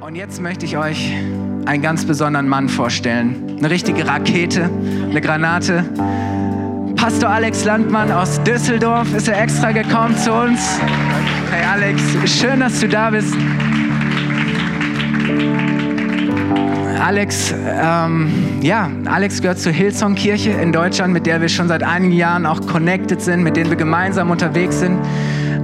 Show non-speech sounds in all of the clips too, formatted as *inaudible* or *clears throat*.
Und jetzt möchte ich euch einen ganz besonderen Mann vorstellen. Eine richtige Rakete, eine Granate. Pastor Alex Landmann aus Düsseldorf ist er extra gekommen zu uns. Hey Alex, schön, dass du da bist. Alex, ähm, ja, Alex gehört zur Hillsong Kirche in Deutschland, mit der wir schon seit einigen Jahren auch connected sind, mit denen wir gemeinsam unterwegs sind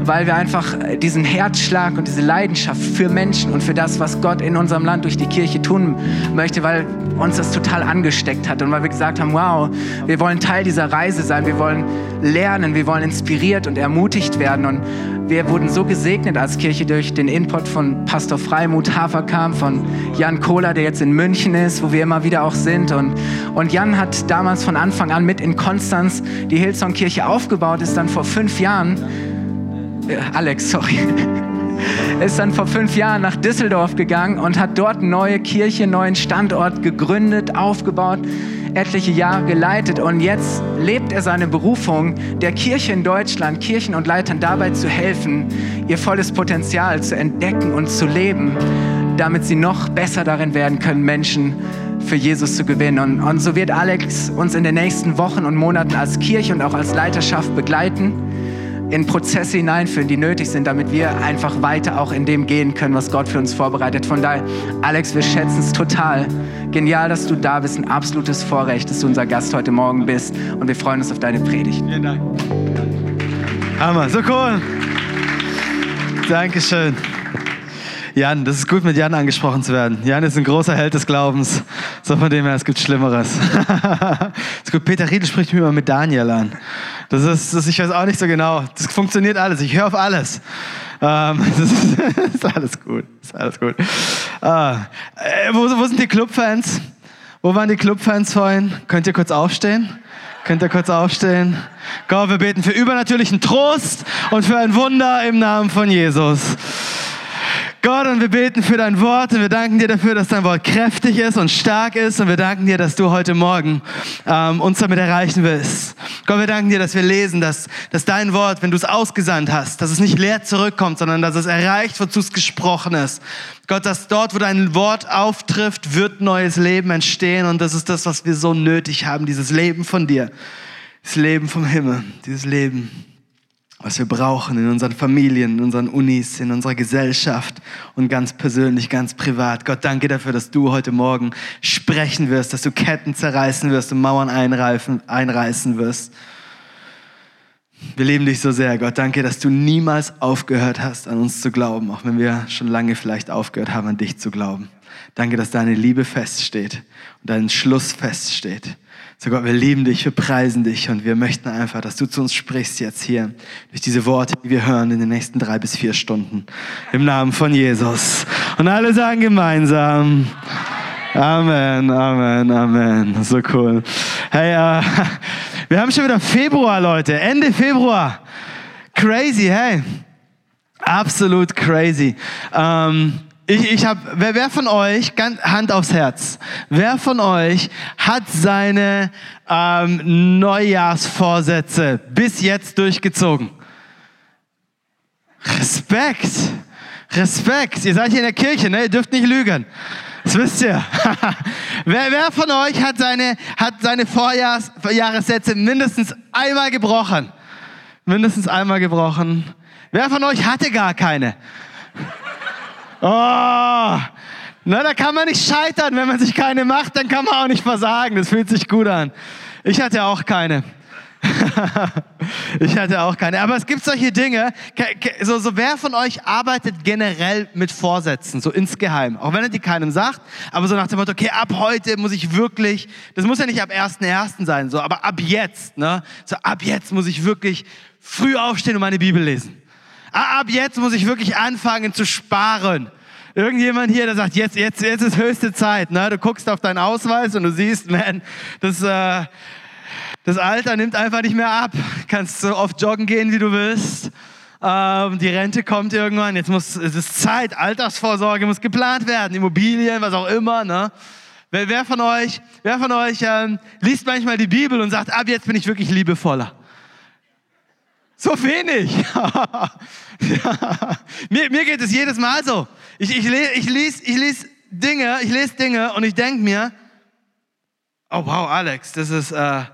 weil wir einfach diesen Herzschlag und diese Leidenschaft für Menschen und für das, was Gott in unserem Land durch die Kirche tun möchte, weil uns das total angesteckt hat und weil wir gesagt haben, wow, wir wollen Teil dieser Reise sein, wir wollen lernen, wir wollen inspiriert und ermutigt werden und wir wurden so gesegnet als Kirche durch den Input von Pastor Freimut Haferkamp, von Jan Kohler, der jetzt in München ist, wo wir immer wieder auch sind. Und, und Jan hat damals von Anfang an mit in Konstanz die Hillsong-Kirche aufgebaut, ist dann vor fünf Jahren äh, Alex, sorry, *laughs* ist dann vor fünf Jahren nach Düsseldorf gegangen und hat dort eine neue Kirche, einen neuen Standort gegründet, aufgebaut, etliche Jahre geleitet. Und jetzt lebt er seine Berufung, der Kirche in Deutschland, Kirchen und Leitern dabei zu helfen, ihr volles Potenzial zu entdecken und zu leben, damit sie noch besser darin werden können, Menschen für Jesus zu gewinnen. Und, und so wird Alex uns in den nächsten Wochen und Monaten als Kirche und auch als Leiterschaft begleiten in Prozesse hineinführen, die nötig sind, damit wir einfach weiter auch in dem gehen können, was Gott für uns vorbereitet. Von daher, Alex, wir schätzen es total. Genial, dass du da bist. Ein absolutes Vorrecht, dass du unser Gast heute Morgen bist. Und wir freuen uns auf deine Predigt. Vielen Dank. Hammer, so cool. Dankeschön. Jan, das ist gut, mit Jan angesprochen zu werden. Jan ist ein großer Held des Glaubens. So von dem her, es gibt Schlimmeres. *laughs* ist gut, Peter Riedel spricht mich immer mit Daniel an. Das ist, das, ich weiß auch nicht so genau. Das funktioniert alles. Ich höre auf alles. Ähm, *laughs* das, ist, ist, alles gut. Ist alles gut. Ah, äh, wo, wo sind die Clubfans? Wo waren die Clubfans vorhin? Könnt ihr kurz aufstehen? Könnt ihr kurz aufstehen? Gott, wir beten für übernatürlichen Trost und für ein Wunder im Namen von Jesus. Gott, und wir beten für dein Wort und wir danken dir dafür, dass dein Wort kräftig ist und stark ist und wir danken dir, dass du heute Morgen ähm, uns damit erreichen willst. Gott, wir danken dir, dass wir lesen, dass, dass dein Wort, wenn du es ausgesandt hast, dass es nicht leer zurückkommt, sondern dass es erreicht, wozu es gesprochen ist. Gott, dass dort, wo dein Wort auftrifft, wird neues Leben entstehen und das ist das, was wir so nötig haben, dieses Leben von dir, das Leben vom Himmel, dieses Leben was wir brauchen in unseren Familien, in unseren Unis, in unserer Gesellschaft und ganz persönlich, ganz privat. Gott, danke dafür, dass du heute Morgen sprechen wirst, dass du Ketten zerreißen wirst und Mauern einreißen, wirst. Wir lieben dich so sehr, Gott. Danke, dass du niemals aufgehört hast, an uns zu glauben, auch wenn wir schon lange vielleicht aufgehört haben, an dich zu glauben. Danke, dass deine Liebe feststeht und dein Schluss feststeht. So Gott, wir lieben dich, wir preisen dich und wir möchten einfach, dass du zu uns sprichst jetzt hier durch diese Worte, die wir hören in den nächsten drei bis vier Stunden. Im Namen von Jesus. Und alle sagen gemeinsam. Amen, Amen, Amen. So cool. Hey, äh, *laughs* wir haben schon wieder Februar, Leute. Ende Februar. Crazy, hey. Absolut crazy. Ähm, ich, ich habe, wer, wer von euch, Hand aufs Herz, wer von euch hat seine ähm, Neujahrsvorsätze bis jetzt durchgezogen? Respekt, Respekt. Ihr seid hier in der Kirche, ne? Ihr dürft nicht lügen. Das wisst ihr. *laughs* wer, wer von euch hat seine, hat seine Vorjahressätze mindestens einmal gebrochen? Mindestens einmal gebrochen. Wer von euch hatte gar keine? Oh, na, da kann man nicht scheitern. Wenn man sich keine macht, dann kann man auch nicht versagen. Das fühlt sich gut an. Ich hatte auch keine. *laughs* ich hatte auch keine. Aber es gibt solche Dinge. So, so wer von euch arbeitet generell mit Vorsätzen, so insgeheim? Auch wenn er die keinem sagt, aber so nach dem Motto, okay, ab heute muss ich wirklich, das muss ja nicht ab 1.1. sein, so, aber ab jetzt, ne? So, ab jetzt muss ich wirklich früh aufstehen und meine Bibel lesen. Ab jetzt muss ich wirklich anfangen zu sparen. Irgendjemand hier, der sagt, jetzt, jetzt, jetzt ist höchste Zeit. Ne? Du guckst auf deinen Ausweis und du siehst, man, das, äh, das Alter nimmt einfach nicht mehr ab. Kannst so oft joggen gehen, wie du willst. Ähm, die Rente kommt irgendwann. Jetzt muss, es ist Zeit. Altersvorsorge muss geplant werden. Immobilien, was auch immer. Ne? Wer, wer von euch, wer von euch ähm, liest manchmal die Bibel und sagt, ab jetzt bin ich wirklich liebevoller? So wenig. *laughs* mir, mir geht es jedes Mal so. Ich, ich, lese, ich, lese, ich lese Dinge, ich lese Dinge und ich denke mir, oh wow, Alex, das ist, äh,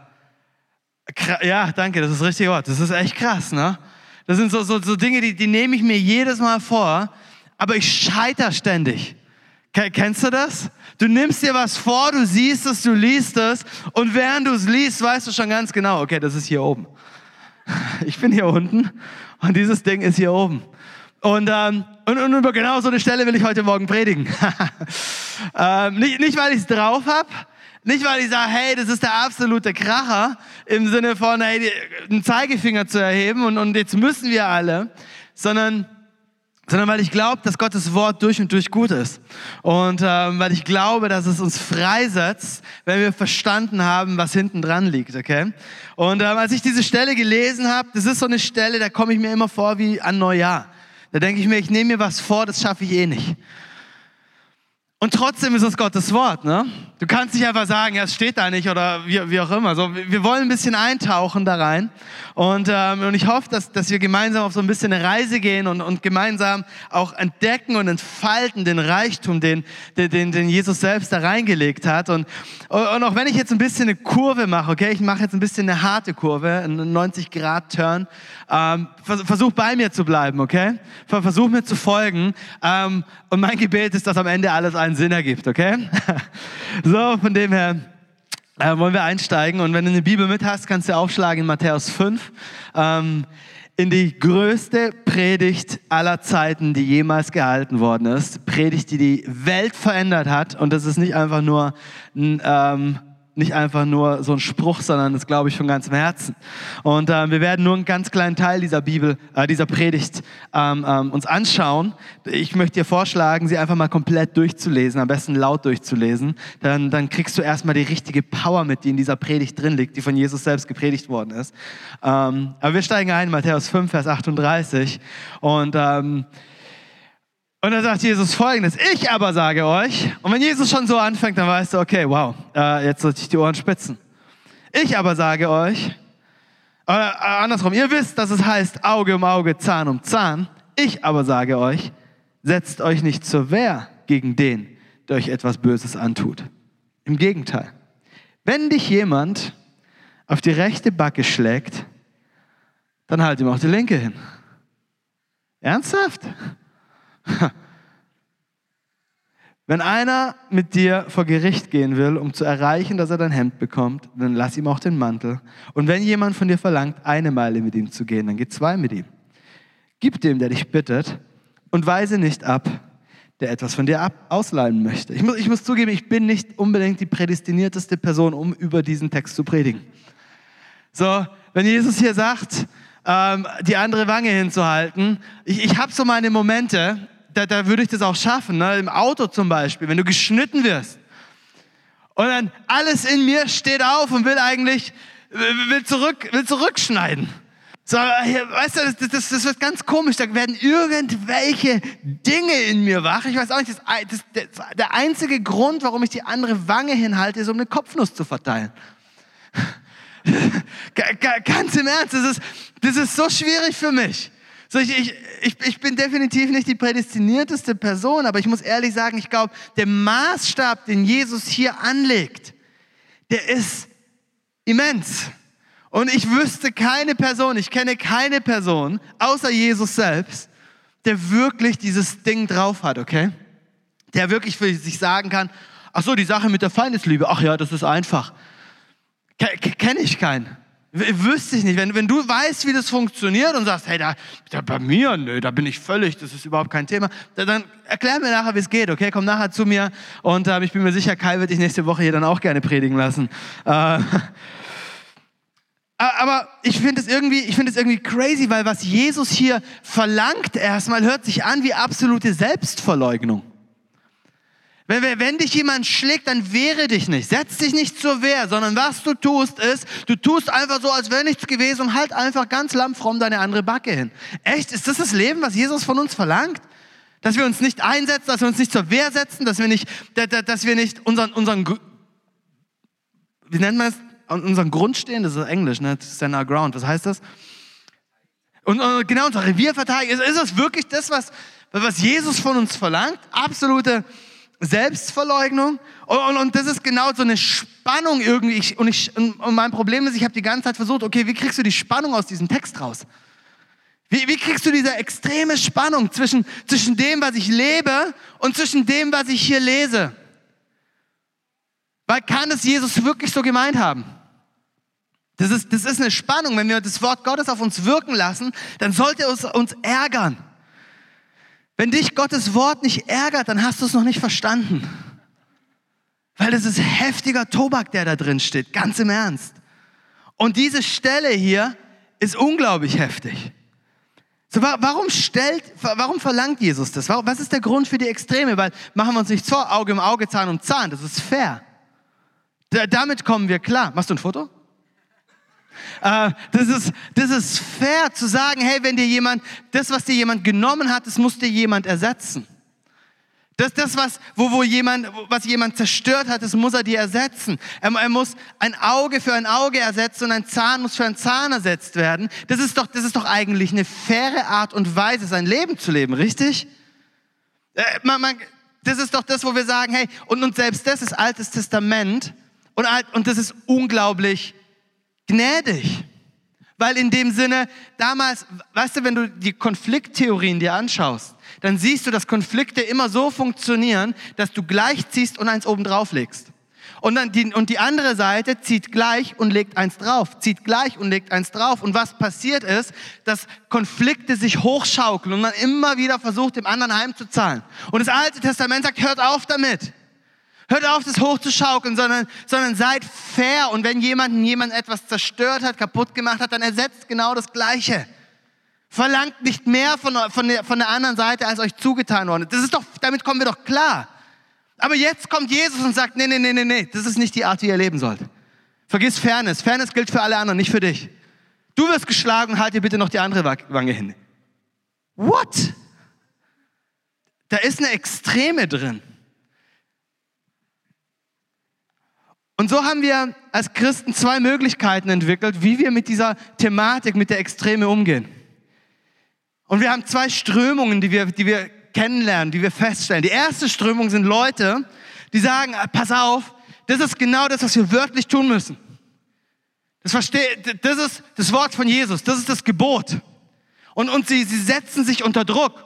ja, danke, das ist richtig Wort. Das ist echt krass, ne? Das sind so, so, so Dinge, die, die nehme ich mir jedes Mal vor, aber ich scheiter ständig. Kennst du das? Du nimmst dir was vor, du siehst es, du liest es und während du es liest, weißt du schon ganz genau, okay, das ist hier oben. *laughs* Ich bin hier unten und dieses Ding ist hier oben. Und, ähm, und, und über genau so eine Stelle will ich heute Morgen predigen. *laughs* ähm, nicht, nicht, weil ich es drauf habe, nicht, weil ich sage, hey, das ist der absolute Kracher, im Sinne von, hey, einen Zeigefinger zu erheben und, und jetzt müssen wir alle, sondern sondern weil ich glaube, dass Gottes Wort durch und durch gut ist. Und ähm, weil ich glaube, dass es uns freisetzt, wenn wir verstanden haben, was hinten dran liegt, okay? Und ähm, als ich diese Stelle gelesen habe, das ist so eine Stelle, da komme ich mir immer vor wie an Neujahr. Da denke ich mir, ich nehme mir was vor, das schaffe ich eh nicht. Und trotzdem ist es Gottes Wort, ne? Du kannst nicht einfach sagen, ja, es steht da nicht oder wie, wie auch immer. So, wir wollen ein bisschen eintauchen da rein. Und, ähm, und ich hoffe, dass, dass wir gemeinsam auf so ein bisschen eine Reise gehen und, und gemeinsam auch entdecken und entfalten den Reichtum, den, den, den Jesus selbst da reingelegt hat. Und, und auch wenn ich jetzt ein bisschen eine Kurve mache, okay, ich mache jetzt ein bisschen eine harte Kurve, einen 90-Grad-Turn, ähm, versuch bei mir zu bleiben, okay? Versuch mir zu folgen. Ähm, und mein Gebet ist, dass am Ende alles einen Sinn ergibt, okay? *laughs* so, von dem her äh, wollen wir einsteigen. Und wenn du eine Bibel mit hast, kannst du aufschlagen in Matthäus 5. Ähm, in die größte Predigt aller Zeiten, die jemals gehalten worden ist. Predigt, die die Welt verändert hat. Und das ist nicht einfach nur ein, ähm, nicht einfach nur so ein Spruch, sondern das glaube ich von ganzem Herzen. Und äh, wir werden nur einen ganz kleinen Teil dieser Bibel, äh, dieser Predigt ähm, ähm, uns anschauen. Ich möchte dir vorschlagen, sie einfach mal komplett durchzulesen, am besten laut durchzulesen. Dann, dann kriegst du erstmal die richtige Power mit, die in dieser Predigt drin liegt, die von Jesus selbst gepredigt worden ist. Ähm, aber wir steigen ein, Matthäus 5, Vers 38. Und ähm, und dann sagt Jesus folgendes, ich aber sage euch, und wenn Jesus schon so anfängt, dann weißt du, okay, wow, äh, jetzt sollte ich die Ohren spitzen. Ich aber sage euch, äh, andersrum, ihr wisst, dass es heißt Auge um Auge, Zahn um Zahn. Ich aber sage euch, setzt euch nicht zur Wehr gegen den, der euch etwas Böses antut. Im Gegenteil, wenn dich jemand auf die rechte Backe schlägt, dann halt ihm auch die linke hin. Ernsthaft? *laughs* Wenn einer mit dir vor Gericht gehen will, um zu erreichen, dass er dein Hemd bekommt, dann lass ihm auch den Mantel. Und wenn jemand von dir verlangt, eine Meile mit ihm zu gehen, dann geh zwei mit ihm. Gib dem, der dich bittet, und weise nicht ab, der etwas von dir ab ausleihen möchte. Ich muss, ich muss zugeben, ich bin nicht unbedingt die prädestinierteste Person, um über diesen Text zu predigen. So, wenn Jesus hier sagt, ähm, die andere Wange hinzuhalten. Ich, ich habe so meine Momente, da, da würde ich das auch schaffen, ne? im Auto zum Beispiel, wenn du geschnitten wirst. Und dann alles in mir steht auf und will eigentlich, will, zurück, will zurückschneiden. So, weißt du, das, das, das, wird ganz komisch. Da werden irgendwelche Dinge in mir wach. Ich weiß auch nicht, das, das, der einzige Grund, warum ich die andere Wange hinhalte, ist, um eine Kopfnuss zu verteilen. *laughs* Ganz im Ernst, das ist, das ist so schwierig für mich. So, ich, ich, ich, ich bin definitiv nicht die prädestinierteste Person, aber ich muss ehrlich sagen, ich glaube, der Maßstab, den Jesus hier anlegt, der ist immens. Und ich wüsste keine Person, ich kenne keine Person, außer Jesus selbst, der wirklich dieses Ding drauf hat, okay? Der wirklich für sich sagen kann, ach so, die Sache mit der Feindesliebe, ach ja, das ist einfach. Kenne ich keinen. Wüsste ich nicht. Wenn, wenn du weißt, wie das funktioniert und sagst, hey, da, da bei mir, nö, da bin ich völlig, das ist überhaupt kein Thema, dann, dann erklär mir nachher, wie es geht, okay? Komm nachher zu mir und äh, ich bin mir sicher, Kai wird dich nächste Woche hier dann auch gerne predigen lassen. Äh, *laughs* aber ich finde es irgendwie, ich finde es irgendwie crazy, weil was Jesus hier verlangt erstmal hört sich an wie absolute Selbstverleugnung. Wenn, wenn dich jemand schlägt, dann wehre dich nicht. Setz dich nicht zur Wehr, sondern was du tust ist, du tust einfach so, als wäre nichts gewesen und halt einfach ganz lammfromm deine andere Backe hin. Echt? Ist das das Leben, was Jesus von uns verlangt? Dass wir uns nicht einsetzen, dass wir uns nicht zur Wehr setzen, dass wir nicht, dass wir nicht unseren, unseren, wie nennt man es? Unseren Grund stehen, das ist Englisch, ne? Stand our ground. Was heißt das? Und, und genau unser Revierverteidiger, ist, ist das wirklich das, was, was Jesus von uns verlangt? Absolute Selbstverleugnung? Und, und, und das ist genau so eine Spannung irgendwie. Ich, und, ich, und mein Problem ist, ich habe die ganze Zeit versucht, okay, wie kriegst du die Spannung aus diesem Text raus? Wie, wie kriegst du diese extreme Spannung zwischen, zwischen dem, was ich lebe und zwischen dem, was ich hier lese? Weil kann es Jesus wirklich so gemeint haben? Das ist, das ist eine Spannung. Wenn wir das Wort Gottes auf uns wirken lassen, dann sollte es uns ärgern. Wenn dich Gottes Wort nicht ärgert, dann hast du es noch nicht verstanden. Weil das ist heftiger Tobak, der da drin steht, ganz im Ernst. Und diese Stelle hier ist unglaublich heftig. So, warum stellt, warum verlangt Jesus das? Was ist der Grund für die Extreme? Weil machen wir uns nicht vor, Auge im Auge, Zahn um Zahn, das ist fair. Da, damit kommen wir klar. Machst du ein Foto? Äh, das, ist, das ist fair zu sagen, hey, wenn dir jemand, das, was dir jemand genommen hat, das muss dir jemand ersetzen. Das, das was, wo, wo jemand, was jemand zerstört hat, das muss er dir ersetzen. Er, er, muss ein Auge für ein Auge ersetzen und ein Zahn muss für ein Zahn ersetzt werden. Das ist doch, das ist doch eigentlich eine faire Art und Weise, sein Leben zu leben, richtig? Äh, man, man, das ist doch das, wo wir sagen, hey, und, und selbst das ist Altes Testament und, und das ist unglaublich gnädig. Weil in dem Sinne, damals, weißt du, wenn du die Konflikttheorien dir anschaust, dann siehst du, dass Konflikte immer so funktionieren, dass du gleich ziehst und eins oben drauf legst. Und, dann die, und die andere Seite zieht gleich und legt eins drauf, zieht gleich und legt eins drauf. Und was passiert ist, dass Konflikte sich hochschaukeln und man immer wieder versucht, dem anderen heimzuzahlen. Und das Alte Testament sagt, hört auf damit. Hört auf, das hochzuschaukeln, sondern, sondern seid fair. Und wenn jemanden jemand etwas zerstört hat, kaputt gemacht hat, dann ersetzt genau das Gleiche. Verlangt nicht mehr von, von, der, von der anderen Seite, als euch zugetan worden ist. Das ist doch, damit kommen wir doch klar. Aber jetzt kommt Jesus und sagt, nee, nee, nee, nee, nee, das ist nicht die Art, wie ihr leben sollt. Vergiss Fairness. Fairness gilt für alle anderen, nicht für dich. Du wirst geschlagen, halt dir bitte noch die andere Wange hin. What? Da ist eine Extreme drin. Und so haben wir als Christen zwei Möglichkeiten entwickelt, wie wir mit dieser Thematik, mit der Extreme umgehen. Und wir haben zwei Strömungen, die wir, die wir kennenlernen, die wir feststellen. Die erste Strömung sind Leute, die sagen, ah, pass auf, das ist genau das, was wir wörtlich tun müssen. Das, versteht, das ist das Wort von Jesus, das ist das Gebot. Und, und sie, sie setzen sich unter Druck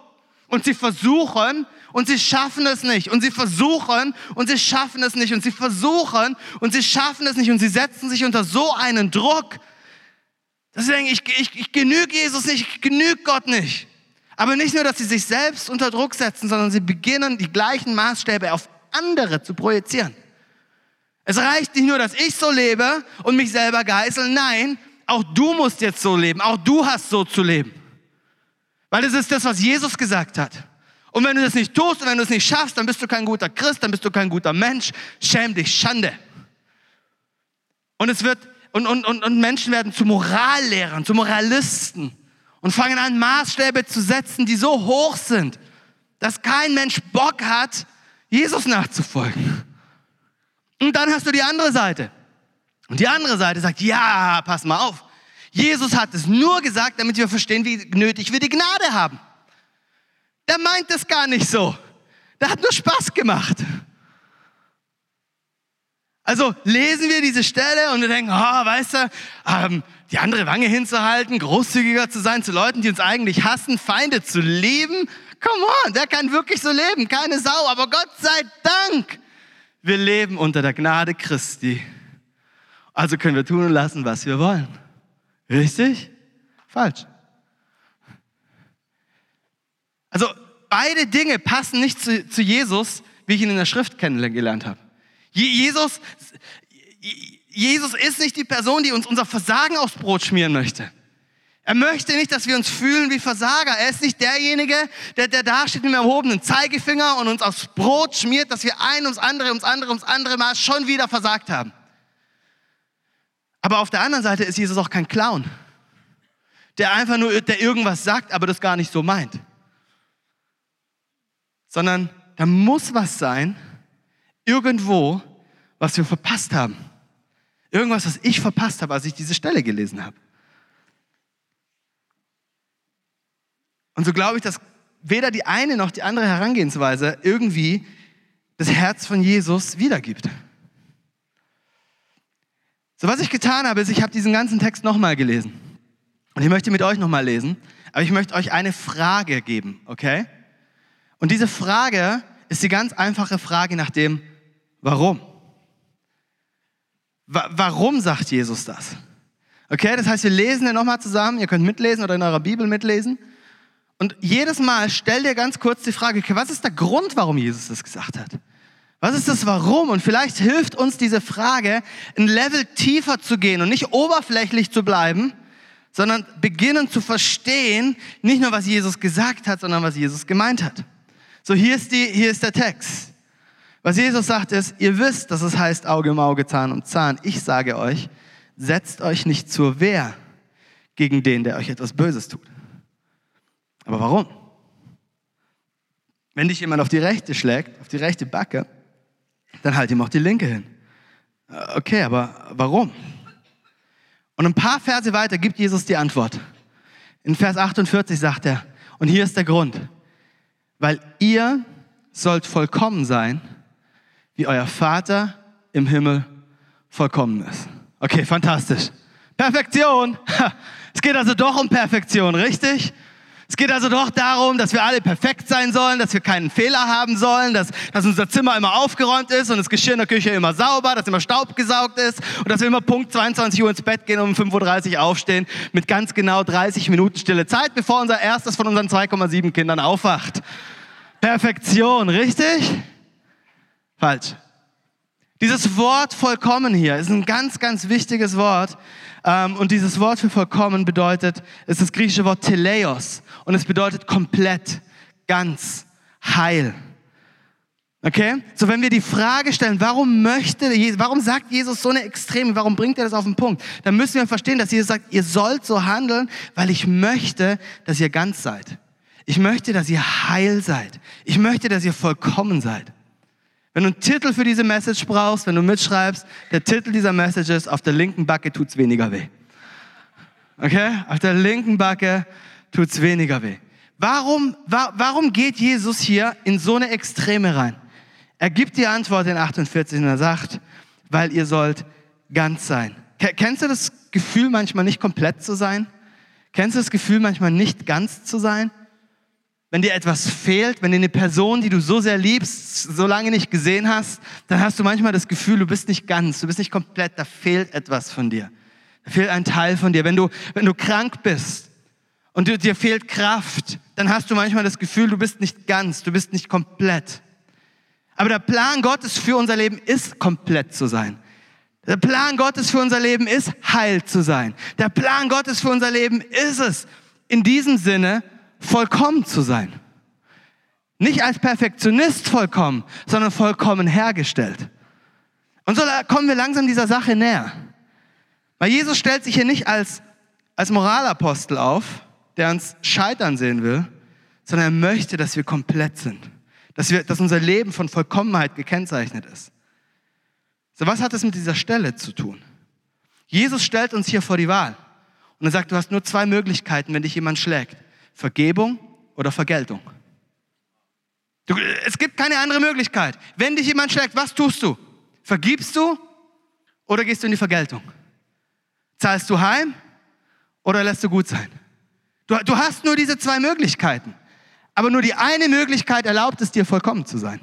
und sie versuchen, und sie schaffen es nicht. Und sie versuchen und sie schaffen es nicht. Und sie versuchen und sie schaffen es nicht. Und sie setzen sich unter so einen Druck, dass sie denken, ich, ich, ich genüge Jesus nicht, ich genüge Gott nicht. Aber nicht nur, dass sie sich selbst unter Druck setzen, sondern sie beginnen, die gleichen Maßstäbe auf andere zu projizieren. Es reicht nicht nur, dass ich so lebe und mich selber geißel. Nein, auch du musst jetzt so leben. Auch du hast so zu leben. Weil es ist das, was Jesus gesagt hat. Und wenn du das nicht tust und wenn du es nicht schaffst, dann bist du kein guter Christ, dann bist du kein guter Mensch. Schäm dich, Schande. Und es wird, und, und, und, und Menschen werden zu Morallehrern, zu Moralisten und fangen an, Maßstäbe zu setzen, die so hoch sind, dass kein Mensch Bock hat, Jesus nachzufolgen. Und dann hast du die andere Seite. Und die andere Seite sagt, ja, pass mal auf. Jesus hat es nur gesagt, damit wir verstehen, wie nötig wir die Gnade haben. Der meint es gar nicht so. Der hat nur Spaß gemacht. Also lesen wir diese Stelle und wir denken, oh, weißt du, ähm, die andere Wange hinzuhalten, großzügiger zu sein zu Leuten, die uns eigentlich hassen, Feinde zu lieben. Come on, der kann wirklich so leben, keine Sau. Aber Gott sei Dank, wir leben unter der Gnade Christi. Also können wir tun und lassen, was wir wollen. Richtig? Falsch. Also beide Dinge passen nicht zu, zu Jesus, wie ich ihn in der Schrift kennengelernt habe. Jesus, Jesus ist nicht die Person, die uns unser Versagen aufs Brot schmieren möchte. Er möchte nicht, dass wir uns fühlen wie Versager. Er ist nicht derjenige, der, der da steht mit dem erhobenen Zeigefinger und uns aufs Brot schmiert, dass wir ein ums andere, ums andere, ums andere Mal schon wieder versagt haben. Aber auf der anderen Seite ist Jesus auch kein Clown, der einfach nur, der irgendwas sagt, aber das gar nicht so meint sondern da muss was sein, irgendwo, was wir verpasst haben. Irgendwas, was ich verpasst habe, als ich diese Stelle gelesen habe. Und so glaube ich, dass weder die eine noch die andere Herangehensweise irgendwie das Herz von Jesus wiedergibt. So, was ich getan habe, ist, ich habe diesen ganzen Text nochmal gelesen. Und ich möchte mit euch nochmal lesen, aber ich möchte euch eine Frage geben, okay? Und diese Frage ist die ganz einfache Frage nach dem, warum? Wa warum sagt Jesus das? Okay, das heißt, wir lesen den nochmal zusammen, ihr könnt mitlesen oder in eurer Bibel mitlesen. Und jedes Mal stell dir ganz kurz die Frage, okay, was ist der Grund, warum Jesus das gesagt hat? Was ist das Warum? Und vielleicht hilft uns diese Frage, ein Level tiefer zu gehen und nicht oberflächlich zu bleiben, sondern beginnen zu verstehen, nicht nur was Jesus gesagt hat, sondern was Jesus gemeint hat. So, hier ist, die, hier ist der Text. Was Jesus sagt ist, ihr wisst, dass es heißt Auge um Auge, Zahn um Zahn. Ich sage euch, setzt euch nicht zur Wehr gegen den, der euch etwas Böses tut. Aber warum? Wenn dich jemand auf die rechte schlägt, auf die rechte Backe, dann halt ihm auch die linke hin. Äh, okay, aber warum? Und ein paar Verse weiter gibt Jesus die Antwort. In Vers 48 sagt er, und hier ist der Grund, weil ihr sollt vollkommen sein, wie euer Vater im Himmel vollkommen ist. Okay, fantastisch. Perfektion. *laughs* Es geht also doch um Perfektion, richtig? Es geht also doch darum, dass wir alle perfekt sein sollen, dass wir keinen Fehler haben sollen, dass, dass unser Zimmer immer aufgeräumt ist und das Geschirr in der Küche immer sauber, dass immer Staub gesaugt ist und dass wir immer Punkt 22 Uhr ins Bett gehen und um 5.30 Uhr aufstehen mit ganz genau 30 Minuten stille Zeit, bevor unser erstes von unseren 2,7 Kindern aufwacht. Perfektion, richtig? Falsch. Dieses Wort vollkommen hier ist ein ganz, ganz wichtiges Wort. Ähm, und dieses Wort für vollkommen bedeutet, ist das griechische Wort Teleios. Und es bedeutet komplett, ganz, heil. Okay? So, wenn wir die Frage stellen, warum möchte, warum sagt Jesus so eine Extreme, warum bringt er das auf den Punkt? Dann müssen wir verstehen, dass Jesus sagt, ihr sollt so handeln, weil ich möchte, dass ihr ganz seid. Ich möchte, dass ihr heil seid. Ich möchte, dass ihr vollkommen seid. Wenn du einen Titel für diese Message brauchst, wenn du mitschreibst, der Titel dieser Message ist, auf der linken Backe tut's weniger weh. Okay? Auf der linken Backe tut's weniger weh. Warum, wa warum geht Jesus hier in so eine Extreme rein? Er gibt die Antwort in 48 und er sagt, weil ihr sollt ganz sein. Kennst du das Gefühl, manchmal nicht komplett zu sein? Kennst du das Gefühl, manchmal nicht ganz zu sein? Wenn dir etwas fehlt, wenn dir eine Person, die du so sehr liebst, so lange nicht gesehen hast, dann hast du manchmal das Gefühl, du bist nicht ganz, du bist nicht komplett, da fehlt etwas von dir. Da fehlt ein Teil von dir. Wenn du, wenn du krank bist und du, dir fehlt Kraft, dann hast du manchmal das Gefühl, du bist nicht ganz, du bist nicht komplett. Aber der Plan Gottes für unser Leben ist, komplett zu sein. Der Plan Gottes für unser Leben ist, heil zu sein. Der Plan Gottes für unser Leben ist es, in diesem Sinne vollkommen zu sein. Nicht als Perfektionist vollkommen, sondern vollkommen hergestellt. Und so kommen wir langsam dieser Sache näher. Weil Jesus stellt sich hier nicht als, als Moralapostel auf, der uns scheitern sehen will, sondern er möchte, dass wir komplett sind. Dass, wir, dass unser Leben von Vollkommenheit gekennzeichnet ist. So, was hat das mit dieser Stelle zu tun? Jesus stellt uns hier vor die Wahl. Und er sagt, du hast nur zwei Möglichkeiten, wenn dich jemand schlägt. Vergebung oder Vergeltung. Du, es gibt keine andere Möglichkeit. Wenn dich jemand schlägt, was tust du? Vergibst du oder gehst du in die Vergeltung? Zahlst du heim oder lässt du gut sein? Du, du hast nur diese zwei Möglichkeiten. Aber nur die eine Möglichkeit erlaubt es dir, vollkommen zu sein.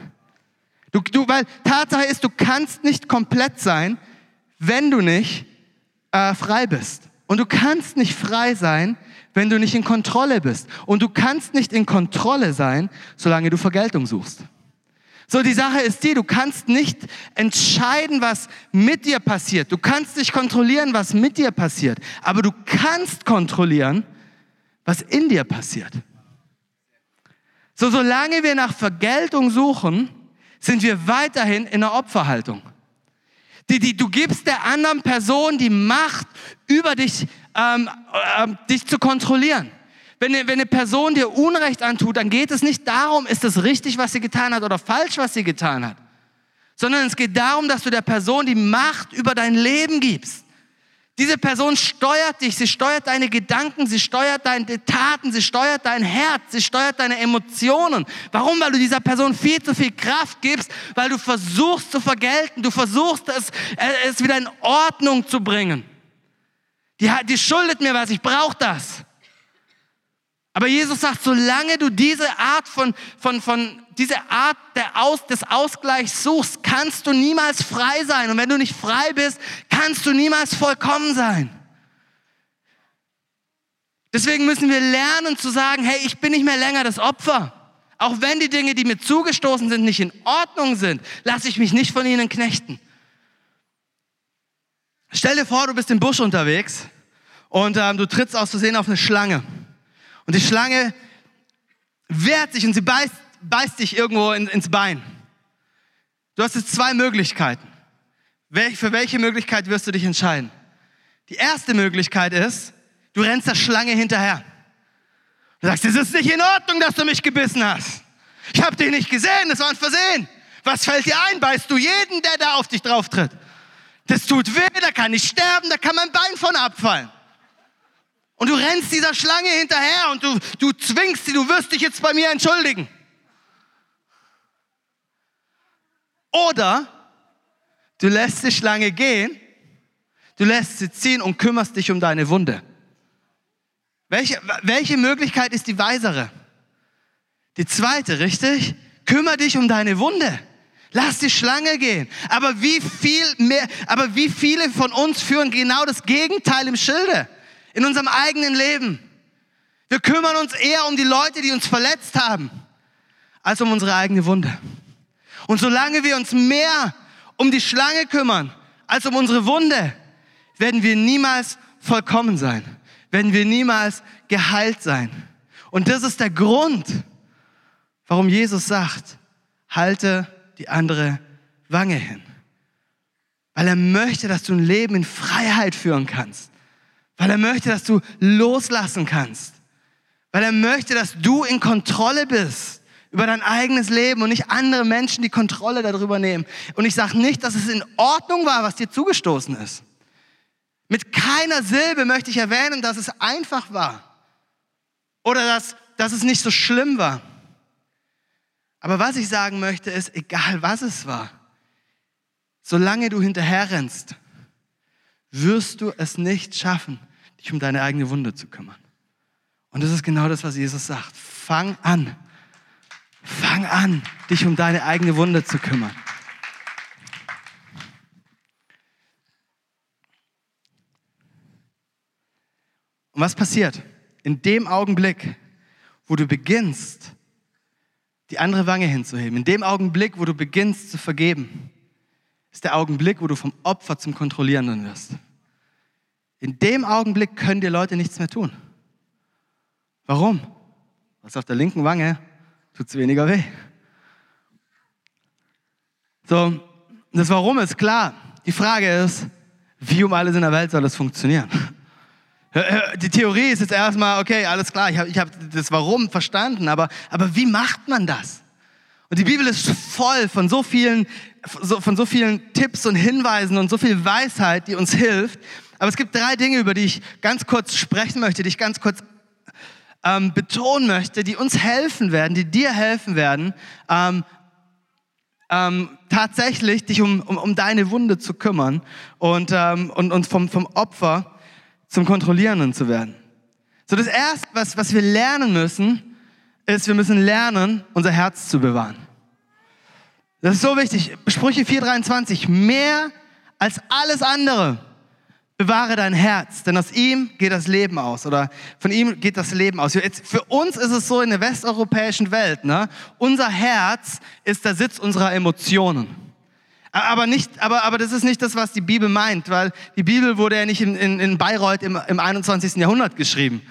Du, du, weil Tatsache ist, du kannst nicht komplett sein, wenn du nicht äh, frei bist. Und du kannst nicht frei sein, wenn du nicht in Kontrolle bist. Und du kannst nicht in Kontrolle sein, solange du Vergeltung suchst. So, die Sache ist die, du kannst nicht entscheiden, was mit dir passiert. Du kannst nicht kontrollieren, was mit dir passiert. Aber du kannst kontrollieren, was in dir passiert. So, solange wir nach Vergeltung suchen, sind wir weiterhin in der Opferhaltung. Die, die, du gibst der anderen Person die Macht, über dich, ähm, äh, dich zu kontrollieren. Wenn, wenn eine Person dir Unrecht antut, dann geht es nicht darum, ist es richtig, was sie getan hat oder falsch, was sie getan hat, sondern es geht darum, dass du der Person die Macht über dein Leben gibst Diese Person steuert dich, sie steuert deine Gedanken, sie steuert deine Taten, sie steuert dein Herz, sie steuert deine Emotionen. Warum? Weil du dieser Person viel zu viel Kraft gibst, weil du versuchst zu vergelten, du versuchst es, äh, es wieder in Ordnung zu bringen. Die, die schuldet mir was, ich brauche das. Aber Jesus sagt, solange du diese Art von, von, von diese Art Aus, des Ausgleichs suchst, kannst du niemals frei sein. Und wenn du nicht frei bist, kannst du niemals vollkommen sein. Deswegen müssen wir lernen zu sagen, hey, ich bin nicht mehr länger das Opfer. Auch wenn die Dinge, die mir zugestoßen sind, nicht in Ordnung sind, lasse ich mich nicht von ihnen knechten. Stell dir vor, du bist im Busch unterwegs und ähm, du trittst aus Versehen auf eine Schlange. Und die Schlange wehrt sich und sie beißt, beißt dich irgendwo in, ins Bein. Du hast jetzt zwei Möglichkeiten. Für welche Möglichkeit wirst du dich entscheiden? Die erste Möglichkeit ist, du rennst der Schlange hinterher. Du sagst, es ist nicht in Ordnung, dass du mich gebissen hast. Ich habe dich nicht gesehen, das war ein Versehen. Was fällt dir ein? Beißt du jeden, der da auf dich drauf tritt? Das tut weh, da kann ich sterben, da kann mein Bein von abfallen. Und du rennst dieser Schlange hinterher und du, du zwingst sie, du wirst dich jetzt bei mir entschuldigen. Oder du lässt die Schlange gehen, du lässt sie ziehen und kümmerst dich um deine Wunde. Welche, welche Möglichkeit ist die weisere? Die zweite, richtig? Kümmer dich um deine Wunde. Lass die Schlange gehen. Aber wie viel mehr, aber wie viele von uns führen genau das Gegenteil im Schilde? in unserem eigenen Leben. Wir kümmern uns eher um die Leute, die uns verletzt haben, als um unsere eigene Wunde. Und solange wir uns mehr um die Schlange kümmern, als um unsere Wunde, werden wir niemals vollkommen sein, werden wir niemals geheilt sein. Und das ist der Grund, warum Jesus sagt, halte die andere Wange hin. Weil er möchte, dass du ein Leben in Freiheit führen kannst. Weil er möchte, dass du loslassen kannst. Weil er möchte, dass du in Kontrolle bist über dein eigenes Leben und nicht andere Menschen die Kontrolle darüber nehmen. Und ich sage nicht, dass es in Ordnung war, was dir zugestoßen ist. Mit keiner Silbe möchte ich erwähnen, dass es einfach war oder dass, dass es nicht so schlimm war. Aber was ich sagen möchte, ist, egal was es war, solange du hinterherrennst, wirst du es nicht schaffen, dich um deine eigene Wunde zu kümmern. Und das ist genau das, was Jesus sagt. Fang an. Fang an, dich um deine eigene Wunde zu kümmern. Und was passiert? In dem Augenblick, wo du beginnst, die andere Wange hinzuheben, in dem Augenblick, wo du beginnst zu vergeben, ist der Augenblick, wo du vom Opfer zum Kontrollierenden wirst. In dem Augenblick können dir Leute nichts mehr tun. Warum? Was auf der linken Wange tut es weniger weh. So, das Warum ist klar. Die Frage ist, wie um alles in der Welt soll das funktionieren? Die Theorie ist jetzt erstmal, okay, alles klar, ich habe hab das Warum verstanden, aber, aber wie macht man das? Und die Bibel ist voll von so vielen, von so vielen Tipps und Hinweisen und so viel Weisheit, die uns hilft. Aber es gibt drei Dinge, über die ich ganz kurz sprechen möchte, die ich ganz kurz ähm, betonen möchte, die uns helfen werden, die dir helfen werden, ähm, ähm, tatsächlich dich um, um, um deine Wunde zu kümmern und, ähm, und, und vom, vom Opfer zum Kontrollierenden zu werden. So das Erste, was, was wir lernen müssen, ist, wir müssen lernen, unser Herz zu bewahren. Das ist so wichtig. Sprüche 4,23. Mehr als alles andere bewahre dein Herz, denn aus ihm geht das Leben aus oder von ihm geht das Leben aus. Jetzt, für uns ist es so in der westeuropäischen Welt, ne? unser Herz ist der Sitz unserer Emotionen. Aber, nicht, aber, aber das ist nicht das, was die Bibel meint, weil die Bibel wurde ja nicht in, in, in Bayreuth im, im 21. Jahrhundert geschrieben,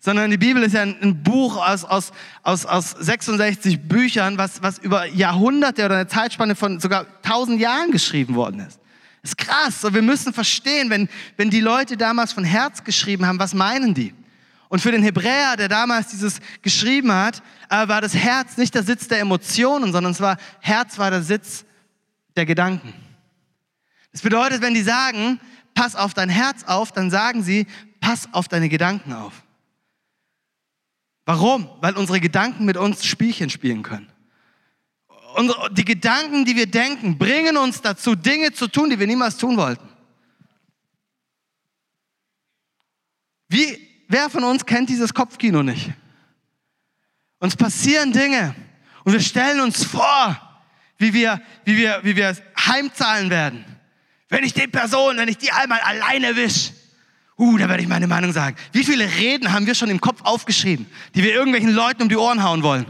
sondern die Bibel ist ja ein, ein Buch aus, aus, aus, aus 66 Büchern, was, was über Jahrhunderte oder eine Zeitspanne von sogar 1000 Jahren geschrieben worden ist. Das ist krass. Und wir müssen verstehen, wenn, wenn die Leute damals von Herz geschrieben haben, was meinen die? Und für den Hebräer, der damals dieses geschrieben hat, äh, war das Herz nicht der Sitz der Emotionen, sondern es war, Herz war der Sitz der Gedanken. Das bedeutet, wenn die sagen, pass auf dein Herz auf, dann sagen sie, pass auf deine Gedanken auf. Warum? Weil unsere Gedanken mit uns Spielchen spielen können. Und die Gedanken, die wir denken, bringen uns dazu, Dinge zu tun, die wir niemals tun wollten. Wie, wer von uns kennt dieses Kopfkino nicht? Uns passieren Dinge und wir stellen uns vor, wie wir, wie wir, wie wir heimzahlen werden. Wenn ich die Person, wenn ich die einmal alleine wisch, uh, da werde ich meine Meinung sagen. Wie viele Reden haben wir schon im Kopf aufgeschrieben, die wir irgendwelchen Leuten um die Ohren hauen wollen?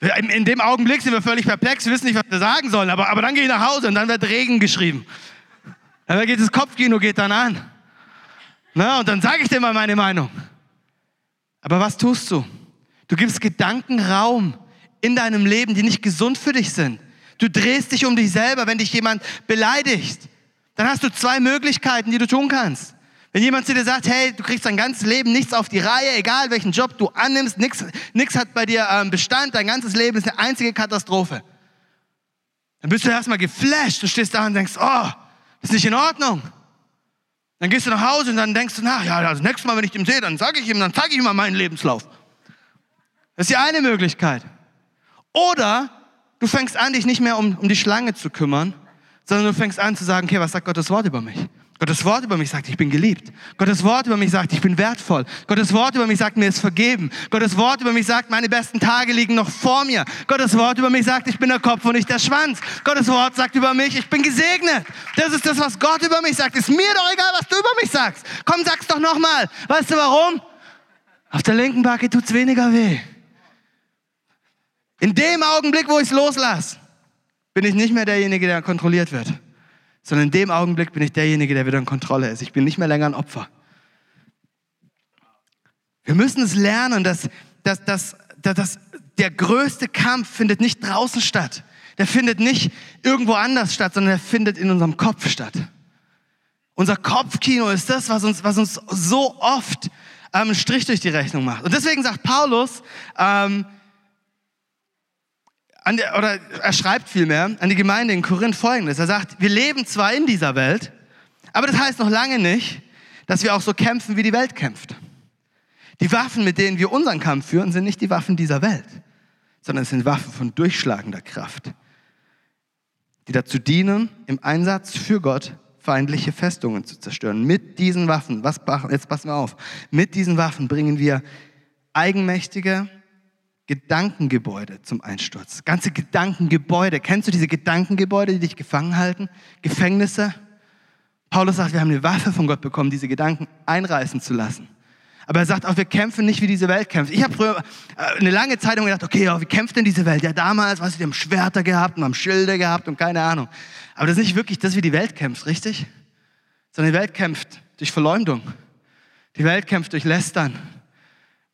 In dem Augenblick sind wir völlig perplex, wir wissen nicht, was wir sagen sollen, aber, aber dann gehe ich nach Hause und dann wird Regen geschrieben. Dann geht das Kopfkino geht dann an. Na, und dann sage ich dir mal meine Meinung. Aber was tust du? Du gibst Gedanken Raum in deinem Leben, die nicht gesund für dich sind. Du drehst dich um dich selber, wenn dich jemand beleidigt. Dann hast du zwei Möglichkeiten, die du tun kannst. Wenn jemand zu dir sagt, hey, du kriegst dein ganzes Leben nichts auf die Reihe, egal welchen Job du annimmst, nichts hat bei dir ähm, Bestand, dein ganzes Leben ist eine einzige Katastrophe. Dann bist du erstmal geflasht, du stehst da und denkst, oh, das ist nicht in Ordnung. Dann gehst du nach Hause und dann denkst du, na ja, das nächste Mal, wenn ich ihm sehe, dann sage ich ihm, dann zeige ich ihm mal meinen Lebenslauf. Das ist die eine Möglichkeit. Oder du fängst an, dich nicht mehr um, um die Schlange zu kümmern, sondern du fängst an zu sagen, okay, was sagt Gottes Wort über mich? Gottes Wort über mich sagt, ich bin geliebt. Gottes Wort über mich sagt, ich bin wertvoll. Gottes Wort über mich sagt, mir ist vergeben. Gottes Wort über mich sagt, meine besten Tage liegen noch vor mir. Gottes Wort über mich sagt, ich bin der Kopf und nicht der Schwanz. Gottes Wort sagt über mich, ich bin gesegnet. Das ist das, was Gott über mich sagt. Ist mir doch egal, was du über mich sagst. Komm, sag's doch nochmal. Weißt du warum? Auf der linken Backe tut's weniger weh. In dem Augenblick, wo ich es loslasse, bin ich nicht mehr derjenige, der kontrolliert wird, sondern in dem Augenblick bin ich derjenige, der wieder in Kontrolle ist. Ich bin nicht mehr länger ein Opfer. Wir müssen es lernen, dass, dass, dass, dass, der größte Kampf findet nicht draußen statt. Der findet nicht irgendwo anders statt, sondern der findet in unserem Kopf statt. Unser Kopfkino ist das, was uns, was uns so oft ähm, Strich durch die Rechnung macht. Und deswegen sagt Paulus, ähm, der, oder er schreibt vielmehr an die Gemeinde in Korinth folgendes. Er sagt, wir leben zwar in dieser Welt, aber das heißt noch lange nicht, dass wir auch so kämpfen, wie die Welt kämpft. Die Waffen, mit denen wir unseren Kampf führen, sind nicht die Waffen dieser Welt, sondern es sind Waffen von durchschlagender Kraft, die dazu dienen, im Einsatz für Gott feindliche Festungen zu zerstören. Mit diesen Waffen, was, jetzt passen wir auf, mit diesen Waffen bringen wir eigenmächtige, Gedankengebäude zum Einsturz. Ganze Gedankengebäude. Kennst du diese Gedankengebäude, die dich gefangen halten? Gefängnisse? Paulus sagt, wir haben eine Waffe von Gott bekommen, diese Gedanken einreißen zu lassen. Aber er sagt auch, wir kämpfen nicht, wie diese Welt kämpft. Ich habe früher äh, eine lange Zeit gedacht, okay, wie kämpft denn diese Welt? Ja, damals, weißt du, haben Schwerter gehabt und haben Schilde gehabt und keine Ahnung. Aber das ist nicht wirklich das, wie die Welt kämpft, richtig? Sondern die Welt kämpft durch Verleumdung. Die Welt kämpft durch Lästern.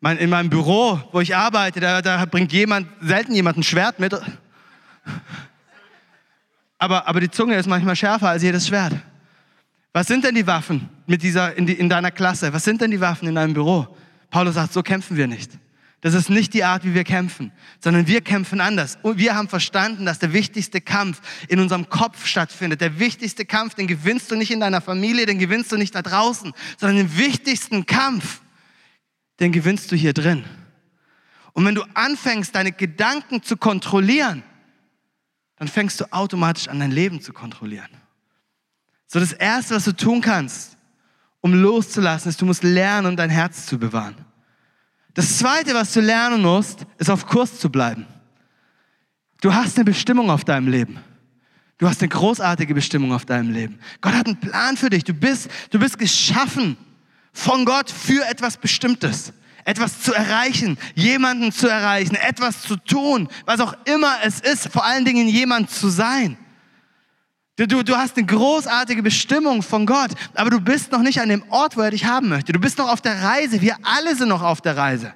Mein, in meinem Büro, wo ich arbeite, da, da bringt jemand, selten jemand ein Schwert mit. Aber, aber die Zunge ist manchmal schärfer als jedes Schwert. Was sind denn die Waffen mit dieser, in, die, in deiner Klasse? Was sind denn die Waffen in deinem Büro? Paulus sagt, so kämpfen wir nicht. Das ist nicht die Art, wie wir kämpfen, sondern wir kämpfen anders. Und wir haben verstanden, dass der wichtigste Kampf in unserem Kopf stattfindet. Der wichtigste Kampf, den gewinnst du nicht in deiner Familie, den gewinnst du nicht da draußen, sondern den wichtigsten Kampf, den gewinnst du hier drin. Und wenn du anfängst, deine Gedanken zu kontrollieren, dann fängst du automatisch an, dein Leben zu kontrollieren. So das Erste, was du tun kannst, um loszulassen, ist, du musst lernen, um dein Herz zu bewahren. Das Zweite, was du lernen musst, ist auf Kurs zu bleiben. Du hast eine Bestimmung auf deinem Leben. Du hast eine großartige Bestimmung auf deinem Leben. Gott hat einen Plan für dich. Du bist, du bist geschaffen von Gott für etwas Bestimmtes. Etwas zu erreichen, jemanden zu erreichen, etwas zu tun, was auch immer es ist, vor allen Dingen jemand zu sein. Du, du, hast eine großartige Bestimmung von Gott, aber du bist noch nicht an dem Ort, wo er dich haben möchte. Du bist noch auf der Reise. Wir alle sind noch auf der Reise.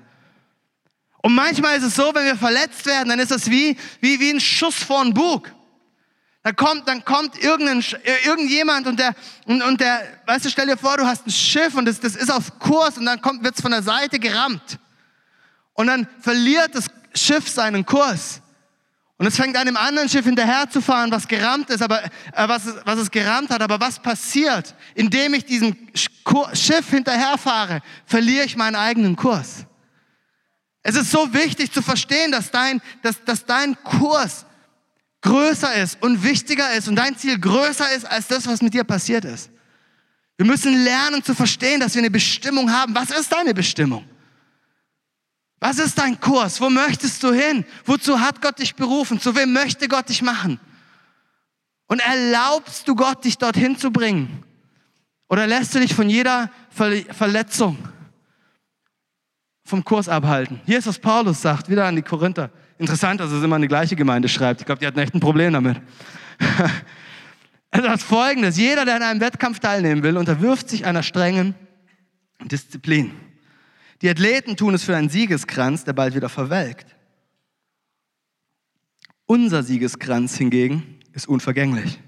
Und manchmal ist es so, wenn wir verletzt werden, dann ist es wie, wie, wie ein Schuss vor den Bug. Dann kommt, dann kommt irgendein, irgendjemand und der, und, und der, weißt du, stell dir vor, du hast ein Schiff und das, das ist auf Kurs und dann kommt, wird's von der Seite gerammt. Und dann verliert das Schiff seinen Kurs. Und es fängt einem anderen Schiff hinterherzufahren, was gerammt ist, aber äh, was, es, was es gerammt hat. Aber was passiert? Indem ich diesem Schiff hinterherfahre, verliere ich meinen eigenen Kurs. Es ist so wichtig zu verstehen, dass dein, dass, dass dein Kurs größer ist und wichtiger ist und dein Ziel größer ist als das, was mit dir passiert ist. Wir müssen lernen zu verstehen, dass wir eine Bestimmung haben. Was ist deine Bestimmung? Was ist dein Kurs? Wo möchtest du hin? Wozu hat Gott dich berufen? Zu wem möchte Gott dich machen? Und erlaubst du Gott, dich dorthin zu bringen? Oder lässt du dich von jeder Verletzung vom Kurs abhalten? Hier ist, was Paulus sagt, wieder an die Korinther. Interessant, dass es immer die gleiche Gemeinde schreibt. Ich glaube, die hatten echt ein Problem damit. *laughs* er sagt folgendes, jeder, der an einem Wettkampf teilnehmen will, unterwirft sich einer strengen Disziplin. Die Athleten tun es für einen Siegeskranz, der bald wieder verwelkt. Unser Siegeskranz hingegen ist unvergänglich.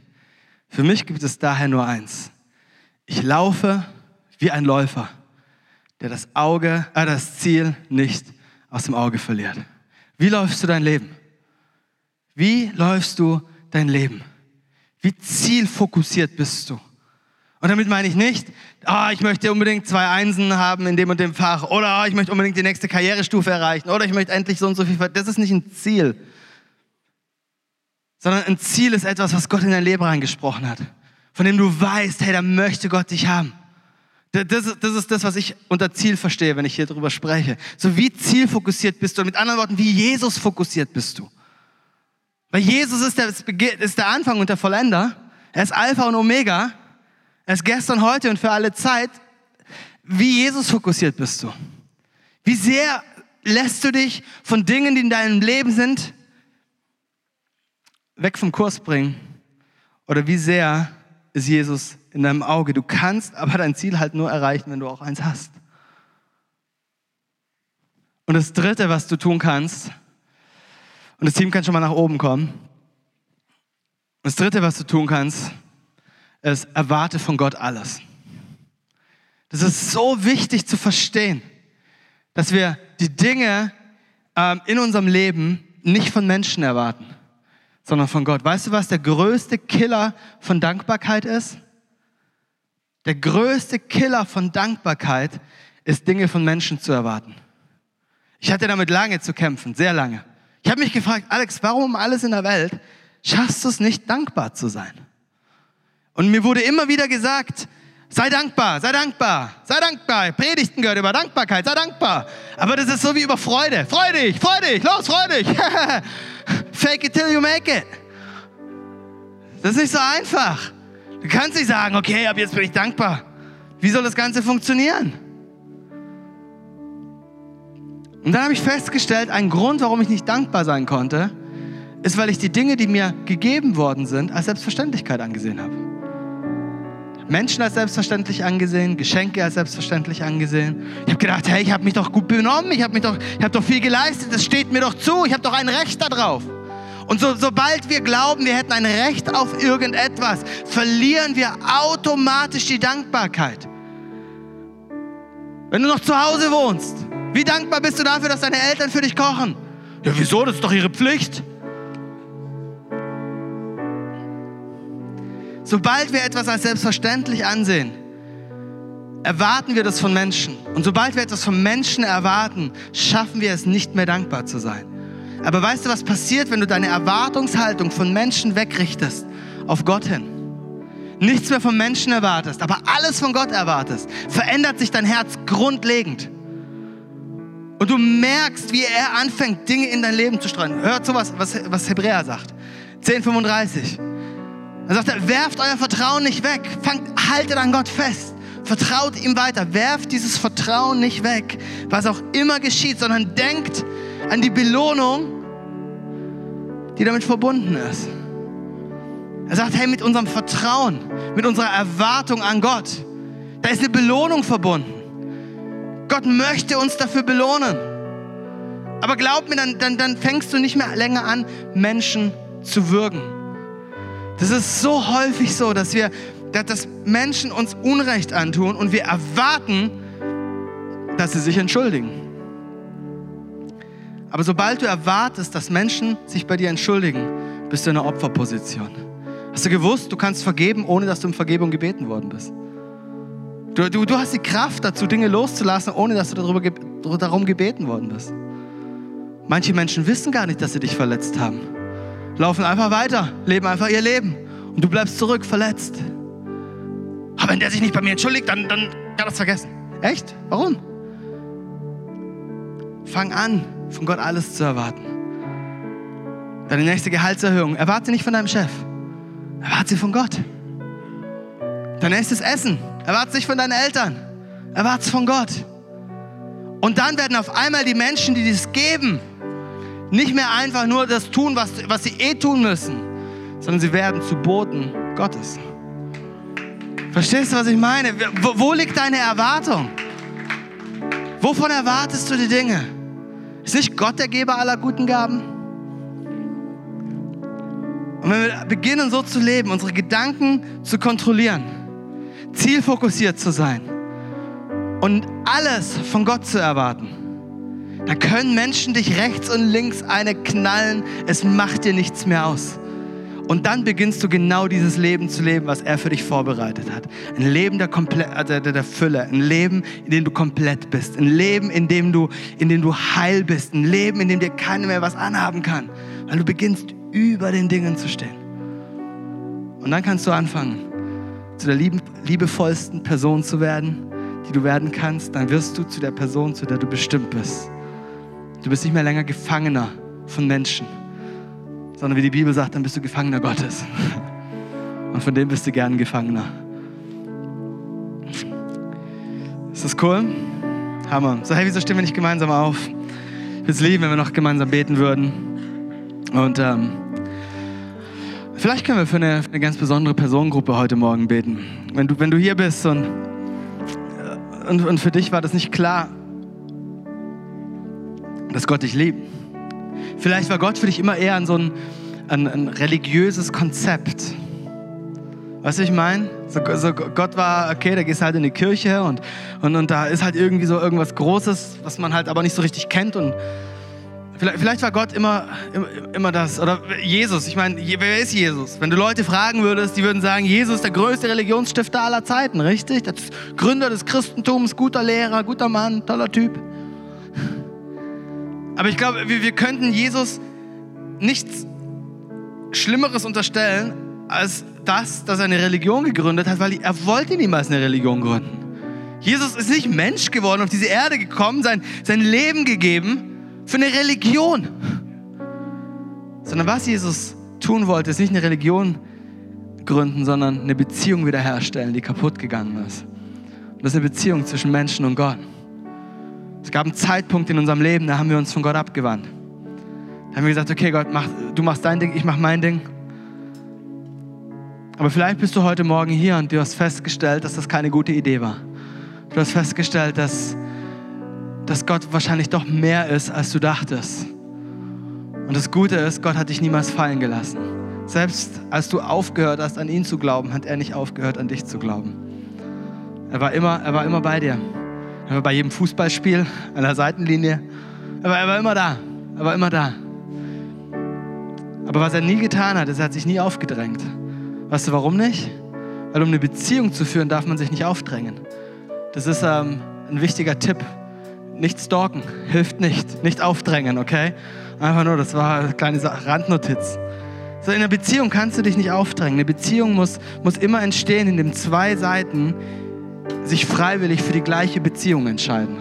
Für mich gibt es daher nur eins. Ich laufe wie ein Läufer, der das Auge, äh, das Ziel nicht aus dem Auge verliert. Wie läufst du dein Leben? Wie läufst du dein Leben? Wie zielfokussiert bist du? Und damit meine ich nicht, oh, ich möchte unbedingt zwei Einsen haben in dem und dem Fach oder oh, ich möchte unbedingt die nächste Karrierestufe erreichen oder ich möchte endlich so und so viel. Das ist nicht ein Ziel, sondern ein Ziel ist etwas, was Gott in dein Leben reingesprochen hat, von dem du weißt, hey, da möchte Gott dich haben. Das ist, das ist das, was ich unter Ziel verstehe, wenn ich hier drüber spreche. So wie zielfokussiert bist du? Mit anderen Worten, wie Jesus fokussiert bist du? Weil Jesus ist der, ist der Anfang und der Vollender. Er ist Alpha und Omega. Er ist gestern, heute und für alle Zeit. Wie Jesus fokussiert bist du? Wie sehr lässt du dich von Dingen, die in deinem Leben sind, weg vom Kurs bringen? Oder wie sehr ist Jesus in deinem Auge? Du kannst aber dein Ziel halt nur erreichen, wenn du auch eins hast. Und das Dritte, was du tun kannst, und das Team kann schon mal nach oben kommen. Das Dritte, was du tun kannst, es erwarte von Gott alles. Das ist so wichtig zu verstehen, dass wir die Dinge ähm, in unserem Leben nicht von Menschen erwarten, sondern von Gott. Weißt du, was der größte Killer von Dankbarkeit ist? Der größte Killer von Dankbarkeit ist, Dinge von Menschen zu erwarten. Ich hatte damit lange zu kämpfen, sehr lange. Ich habe mich gefragt, Alex, warum um alles in der Welt schaffst du es nicht, dankbar zu sein? Und mir wurde immer wieder gesagt, sei dankbar, sei dankbar, sei dankbar. Predigten gehört über Dankbarkeit, sei dankbar. Aber das ist so wie über Freude. Freu dich, freu dich, los, freu dich. *laughs* Fake it till you make it. Das ist nicht so einfach. Du kannst nicht sagen, okay, ab jetzt bin ich dankbar. Wie soll das Ganze funktionieren? Und dann habe ich festgestellt, ein Grund, warum ich nicht dankbar sein konnte, ist, weil ich die Dinge, die mir gegeben worden sind, als Selbstverständlichkeit angesehen habe. Menschen als selbstverständlich angesehen, Geschenke als selbstverständlich angesehen. Ich habe gedacht, hey, ich habe mich doch gut benommen, ich habe doch, habe doch viel geleistet, das steht mir doch zu, ich habe doch ein Recht darauf. Und so, sobald wir glauben, wir hätten ein Recht auf irgendetwas, verlieren wir automatisch die Dankbarkeit. Wenn du noch zu Hause wohnst, wie dankbar bist du dafür, dass deine Eltern für dich kochen? Ja, wieso? Das ist doch ihre Pflicht. Sobald wir etwas als selbstverständlich ansehen, erwarten wir das von Menschen. Und sobald wir etwas von Menschen erwarten, schaffen wir es nicht mehr dankbar zu sein. Aber weißt du, was passiert, wenn du deine Erwartungshaltung von Menschen wegrichtest auf Gott hin? Nichts mehr von Menschen erwartest, aber alles von Gott erwartest, verändert sich dein Herz grundlegend. Und du merkst, wie er anfängt, Dinge in dein Leben zu streuen. Hört sowas, was, was Hebräer sagt. 1035. Er sagt er, werft euer Vertrauen nicht weg. Fangt, haltet an Gott fest. Vertraut ihm weiter. Werft dieses Vertrauen nicht weg, was auch immer geschieht, sondern denkt an die Belohnung, die damit verbunden ist. Er sagt, hey, mit unserem Vertrauen, mit unserer Erwartung an Gott, da ist eine Belohnung verbunden. Gott möchte uns dafür belohnen. Aber glaub mir, dann, dann, dann fängst du nicht mehr länger an, Menschen zu würgen. Das ist so häufig so, dass wir, dass Menschen uns Unrecht antun und wir erwarten, dass sie sich entschuldigen. Aber sobald du erwartest, dass Menschen sich bei dir entschuldigen, bist du in einer Opferposition. Hast du gewusst, du kannst vergeben, ohne dass du um Vergebung gebeten worden bist? Du, du, du hast die Kraft dazu, Dinge loszulassen, ohne dass du darüber, darum gebeten worden bist. Manche Menschen wissen gar nicht, dass sie dich verletzt haben. Laufen einfach weiter, leben einfach ihr Leben. Und du bleibst zurück, verletzt. Aber wenn der sich nicht bei mir entschuldigt, dann, dann kann er es vergessen. Echt? Warum? Fang an, von Gott alles zu erwarten. Deine nächste Gehaltserhöhung, erwarte nicht von deinem Chef. Erwarte sie von Gott. Dein nächstes Essen, erwarte nicht von deinen Eltern. Erwarte es von Gott. Und dann werden auf einmal die Menschen, die dies geben, nicht mehr einfach nur das tun, was, was sie eh tun müssen, sondern sie werden zu Boten Gottes. Verstehst du, was ich meine? Wo, wo liegt deine Erwartung? Wovon erwartest du die Dinge? Ist nicht Gott der Geber aller guten Gaben? Und wenn wir beginnen so zu leben, unsere Gedanken zu kontrollieren, zielfokussiert zu sein und alles von Gott zu erwarten, dann können Menschen dich rechts und links eine knallen. Es macht dir nichts mehr aus. Und dann beginnst du genau dieses Leben zu leben, was er für dich vorbereitet hat. Ein Leben der, Komple äh, der, der Fülle, ein Leben, in dem du komplett bist, ein Leben, in dem du, in dem du heil bist, ein Leben, in dem dir keiner mehr was anhaben kann, weil du beginnst über den Dingen zu stehen. Und dann kannst du anfangen, zu der lieben, liebevollsten Person zu werden, die du werden kannst. Dann wirst du zu der Person, zu der du bestimmt bist. Du bist nicht mehr länger Gefangener von Menschen, sondern wie die Bibel sagt, dann bist du Gefangener Gottes. Und von dem bist du gern Gefangener. Ist das cool? Hammer. So, hey, wieso stehen wir nicht gemeinsam auf? Ich würde es lieben, wenn wir noch gemeinsam beten würden. Und ähm, vielleicht können wir für eine, für eine, ganz besondere Personengruppe heute Morgen beten. Wenn du, wenn du hier bist und, und, und für dich war das nicht klar, dass Gott dich liebt. Vielleicht war Gott für dich immer eher ein, so ein, ein, ein religiöses Konzept. Weißt du, ich meine? So, so, Gott war, okay, da gehst du halt in die Kirche und, und, und da ist halt irgendwie so irgendwas Großes, was man halt aber nicht so richtig kennt. Und vielleicht, vielleicht war Gott immer, immer, immer das. Oder Jesus, ich meine, wer ist Jesus? Wenn du Leute fragen würdest, die würden sagen, Jesus ist der größte Religionsstifter aller Zeiten, richtig? Das Gründer des Christentums, guter Lehrer, guter Mann, toller Typ. Aber ich glaube, wir, wir könnten Jesus nichts Schlimmeres unterstellen, als das, dass er eine Religion gegründet hat, weil er wollte niemals eine Religion gründen. Jesus ist nicht Mensch geworden, auf diese Erde gekommen, sein, sein Leben gegeben für eine Religion. Sondern was Jesus tun wollte, ist nicht eine Religion gründen, sondern eine Beziehung wiederherstellen, die kaputt gegangen ist. Und das ist eine Beziehung zwischen Menschen und Gott. Es gab einen Zeitpunkt in unserem Leben, da haben wir uns von Gott abgewandt. Da haben wir gesagt, okay Gott, mach, du machst dein Ding, ich mach mein Ding. Aber vielleicht bist du heute Morgen hier und du hast festgestellt, dass das keine gute Idee war. Du hast festgestellt, dass, dass Gott wahrscheinlich doch mehr ist, als du dachtest. Und das Gute ist, Gott hat dich niemals fallen gelassen. Selbst als du aufgehört hast, an ihn zu glauben, hat er nicht aufgehört, an dich zu glauben. Er war immer, er war immer bei dir. Er war bei jedem Fußballspiel an der Seitenlinie. Er war, er war immer da. Er war immer da. Aber was er nie getan hat, ist, er hat sich nie aufgedrängt. Weißt du, warum nicht? Weil um eine Beziehung zu führen, darf man sich nicht aufdrängen. Das ist ähm, ein wichtiger Tipp. Nicht stalken, hilft nicht. Nicht aufdrängen, okay? Einfach nur, das war eine kleine Randnotiz. So, in einer Beziehung kannst du dich nicht aufdrängen. Eine Beziehung muss, muss immer entstehen, indem zwei Seiten sich freiwillig für die gleiche Beziehung entscheiden.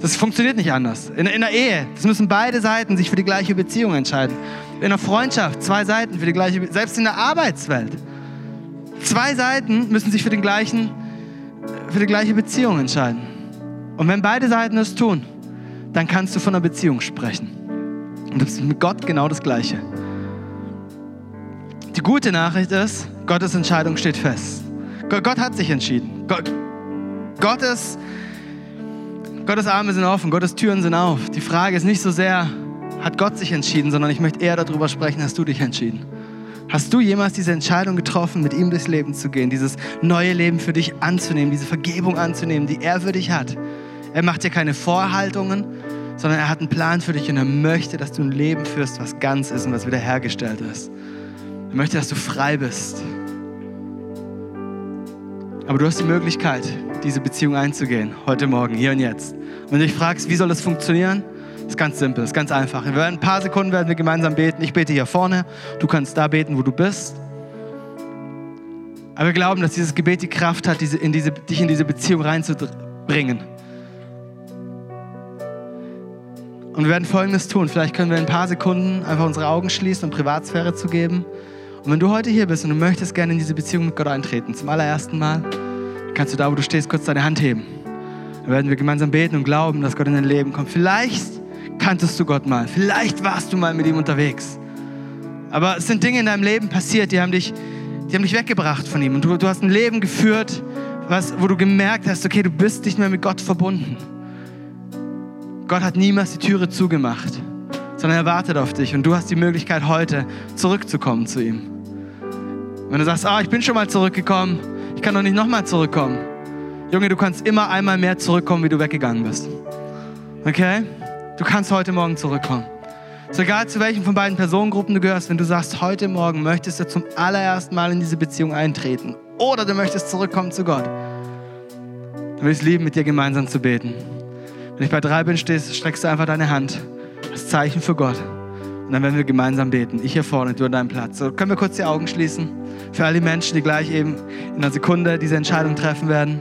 Das funktioniert nicht anders. In, in der Ehe, das müssen beide Seiten sich für die gleiche Beziehung entscheiden. In der Freundschaft, zwei Seiten für die gleiche, selbst in der Arbeitswelt. Zwei Seiten müssen sich für, den gleichen, für die gleiche Beziehung entscheiden. Und wenn beide Seiten es tun, dann kannst du von einer Beziehung sprechen. Und das ist mit Gott genau das Gleiche. Die gute Nachricht ist, Gottes Entscheidung steht fest. Gott hat sich entschieden. Gottes, Gottes Arme sind offen, Gottes Türen sind auf. Die Frage ist nicht so sehr, hat Gott sich entschieden, sondern ich möchte eher darüber sprechen, hast du dich entschieden? Hast du jemals diese Entscheidung getroffen, mit ihm durchs Leben zu gehen, dieses neue Leben für dich anzunehmen, diese Vergebung anzunehmen, die er für dich hat? Er macht dir keine Vorhaltungen, sondern er hat einen Plan für dich und er möchte, dass du ein Leben führst, was ganz ist und was wiederhergestellt ist. Er möchte, dass du frei bist. Aber du hast die Möglichkeit, diese Beziehung einzugehen, heute Morgen, hier und jetzt. Und wenn du dich fragst, wie soll das funktionieren? ist ganz simpel, ist ganz einfach. Werden ein paar Sekunden werden wir gemeinsam beten. Ich bete hier vorne, du kannst da beten, wo du bist. Aber wir glauben, dass dieses Gebet die Kraft hat, diese, in diese, dich in diese Beziehung reinzubringen. Und wir werden Folgendes tun. Vielleicht können wir in ein paar Sekunden einfach unsere Augen schließen, um Privatsphäre zu geben. Und wenn du heute hier bist und du möchtest gerne in diese Beziehung mit Gott eintreten, zum allerersten Mal, kannst du da, wo du stehst, kurz deine Hand heben. Dann werden wir gemeinsam beten und glauben, dass Gott in dein Leben kommt. Vielleicht kanntest du Gott mal. Vielleicht warst du mal mit ihm unterwegs. Aber es sind Dinge in deinem Leben passiert, die haben dich, die haben dich weggebracht von ihm. Und du, du hast ein Leben geführt, was, wo du gemerkt hast, okay, du bist nicht mehr mit Gott verbunden. Gott hat niemals die Türe zugemacht, sondern er wartet auf dich. Und du hast die Möglichkeit, heute zurückzukommen zu ihm. Wenn du sagst, ah, ich bin schon mal zurückgekommen, ich kann doch nicht nochmal zurückkommen. Junge, du kannst immer einmal mehr zurückkommen, wie du weggegangen bist. Okay? Du kannst heute Morgen zurückkommen. So egal zu welchen von beiden Personengruppen du gehörst, wenn du sagst, heute Morgen möchtest du zum allerersten Mal in diese Beziehung eintreten oder du möchtest zurückkommen zu Gott, dann will ich es lieben, mit dir gemeinsam zu beten. Wenn ich bei drei bin, stehst, streckst du einfach deine Hand als Zeichen für Gott. Und dann werden wir gemeinsam beten. Ich hier vorne, du an deinem Platz. So können wir kurz die Augen schließen. Für all die Menschen, die gleich eben in einer Sekunde diese Entscheidung treffen werden.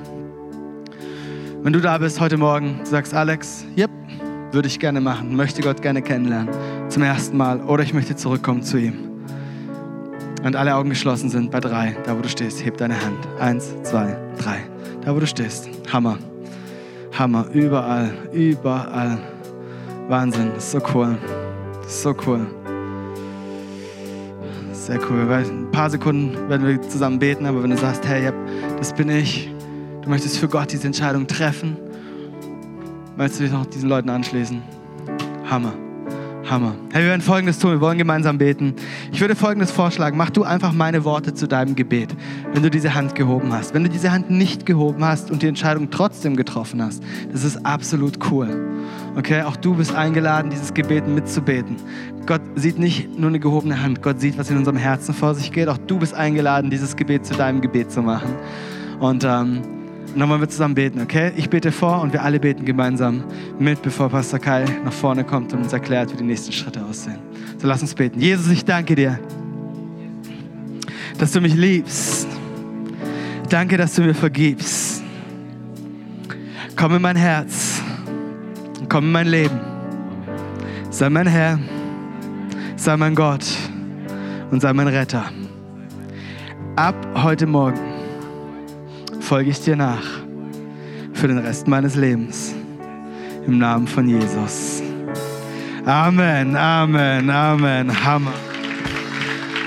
Wenn du da bist heute Morgen, sagst Alex, yep, würde ich gerne machen, möchte Gott gerne kennenlernen, zum ersten Mal, oder ich möchte zurückkommen zu ihm. Und alle Augen geschlossen sind bei drei, da wo du stehst, heb deine Hand. Eins, zwei, drei. Da wo du stehst. Hammer. Hammer. Überall, überall. Wahnsinn. Das ist so cool. Das ist so cool. Sehr cool. Ein paar Sekunden werden wir zusammen beten, aber wenn du sagst, hey, das bin ich, du möchtest für Gott diese Entscheidung treffen, Möchtest du dich noch diesen Leuten anschließen? Hammer. Hammer. Hey, wir werden Folgendes tun. Wir wollen gemeinsam beten. Ich würde Folgendes vorschlagen. Mach du einfach meine Worte zu deinem Gebet, wenn du diese Hand gehoben hast. Wenn du diese Hand nicht gehoben hast und die Entscheidung trotzdem getroffen hast, das ist absolut cool. Okay, auch du bist eingeladen, dieses Gebet mitzubeten. Gott sieht nicht nur eine gehobene Hand, Gott sieht, was in unserem Herzen vor sich geht. Auch du bist eingeladen, dieses Gebet zu deinem Gebet zu machen. Und ähm, dann wollen wir zusammen beten, okay? Ich bete vor und wir alle beten gemeinsam mit, bevor Pastor Kai nach vorne kommt und uns erklärt, wie die nächsten Schritte aussehen. So lass uns beten. Jesus, ich danke dir, dass du mich liebst. Danke, dass du mir vergibst. Komm in mein Herz. Komm in mein Leben. Sei mein Herr. Sei mein Gott. Und sei mein Retter. Ab heute Morgen folge ich dir nach für den Rest meines Lebens. Im Namen von Jesus. Amen, Amen, Amen. Hammer.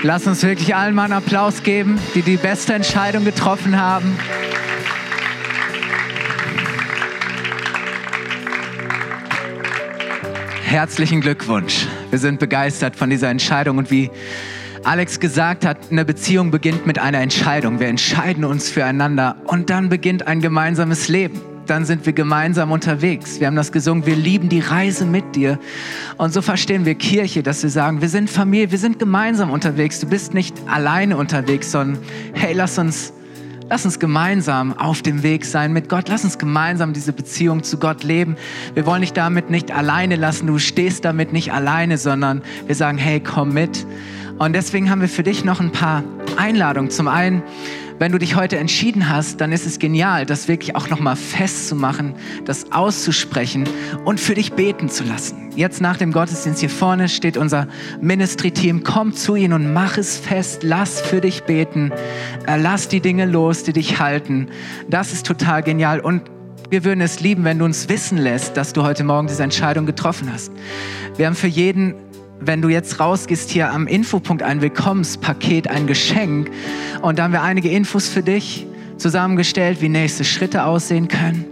Lass uns wirklich allen mal einen Applaus geben, die die beste Entscheidung getroffen haben. Herzlichen Glückwunsch. Wir sind begeistert von dieser Entscheidung und wie Alex gesagt hat, eine Beziehung beginnt mit einer Entscheidung. Wir entscheiden uns füreinander und dann beginnt ein gemeinsames Leben. Dann sind wir gemeinsam unterwegs. Wir haben das gesungen, wir lieben die Reise mit dir. Und so verstehen wir Kirche, dass wir sagen, wir sind Familie, wir sind gemeinsam unterwegs. Du bist nicht alleine unterwegs, sondern hey, lass uns Lass uns gemeinsam auf dem Weg sein mit Gott. Lass uns gemeinsam diese Beziehung zu Gott leben. Wir wollen dich damit nicht alleine lassen. Du stehst damit nicht alleine, sondern wir sagen, hey, komm mit. Und deswegen haben wir für dich noch ein paar Einladungen. Zum einen, wenn du dich heute entschieden hast, dann ist es genial, das wirklich auch nochmal festzumachen, das auszusprechen und für dich beten zu lassen. Jetzt nach dem Gottesdienst hier vorne steht unser Ministry-Team. Komm zu ihnen und mach es fest. Lass für dich beten. Äh, lass die Dinge los, die dich halten. Das ist total genial. Und wir würden es lieben, wenn du uns wissen lässt, dass du heute Morgen diese Entscheidung getroffen hast. Wir haben für jeden wenn du jetzt rausgehst, hier am Infopunkt ein Willkommenspaket, ein Geschenk. Und da haben wir einige Infos für dich zusammengestellt, wie nächste Schritte aussehen können.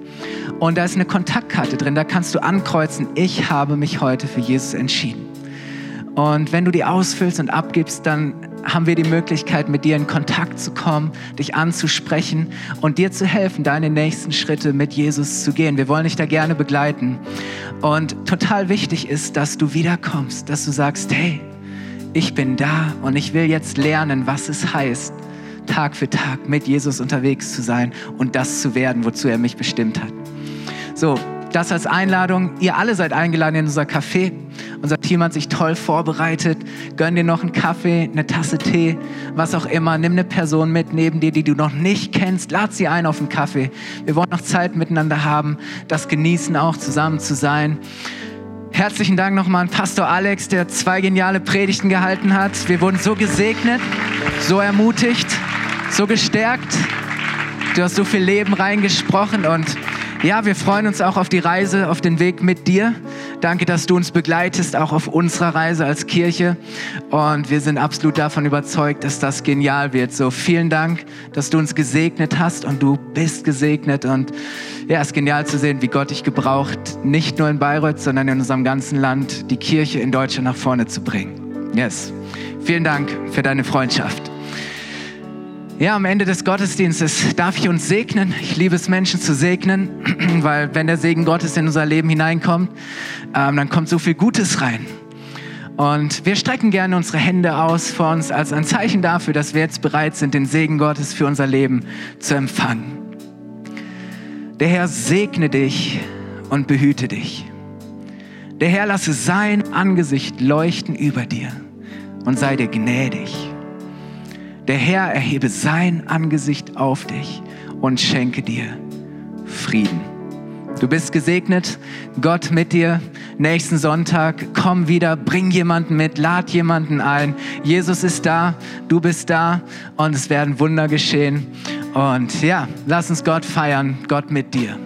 Und da ist eine Kontaktkarte drin, da kannst du ankreuzen, ich habe mich heute für Jesus entschieden. Und wenn du die ausfüllst und abgibst, dann haben wir die Möglichkeit, mit dir in Kontakt zu kommen, dich anzusprechen und dir zu helfen, deine nächsten Schritte mit Jesus zu gehen. Wir wollen dich da gerne begleiten. Und total wichtig ist, dass du wiederkommst, dass du sagst, hey, ich bin da und ich will jetzt lernen, was es heißt, Tag für Tag mit Jesus unterwegs zu sein und das zu werden, wozu er mich bestimmt hat. So, das als Einladung. Ihr alle seid eingeladen in unser Café. Unser Team hat sich toll vorbereitet. Gönn dir noch einen Kaffee, eine Tasse Tee, was auch immer. Nimm eine Person mit neben dir, die du noch nicht kennst. Lad sie ein auf einen Kaffee. Wir wollen noch Zeit miteinander haben, das genießen auch, zusammen zu sein. Herzlichen Dank nochmal an Pastor Alex, der zwei geniale Predigten gehalten hat. Wir wurden so gesegnet, so ermutigt, so gestärkt. Du hast so viel Leben reingesprochen und ja, wir freuen uns auch auf die Reise, auf den Weg mit dir. Danke, dass du uns begleitest, auch auf unserer Reise als Kirche. Und wir sind absolut davon überzeugt, dass das genial wird. So, vielen Dank, dass du uns gesegnet hast und du bist gesegnet. Und ja, es ist genial zu sehen, wie Gott dich gebraucht, nicht nur in Bayreuth, sondern in unserem ganzen Land, die Kirche in Deutschland nach vorne zu bringen. Yes. Vielen Dank für deine Freundschaft. Ja, am Ende des Gottesdienstes darf ich uns segnen. Ich liebe es, Menschen zu segnen, *clears throat* weil wenn der Segen Gottes in unser Leben hineinkommt, ähm, dann kommt so viel Gutes rein. Und wir strecken gerne unsere Hände aus vor uns als ein Zeichen dafür, dass wir jetzt bereit sind, den Segen Gottes für unser Leben zu empfangen. Der Herr segne dich und behüte dich. Der Herr lasse sein Angesicht leuchten über dir und sei dir gnädig. Der Herr erhebe sein Angesicht auf dich und schenke dir Frieden. Du bist gesegnet, Gott mit dir. Nächsten Sonntag komm wieder, bring jemanden mit, lad jemanden ein. Jesus ist da, du bist da und es werden Wunder geschehen. Und ja, lass uns Gott feiern, Gott mit dir.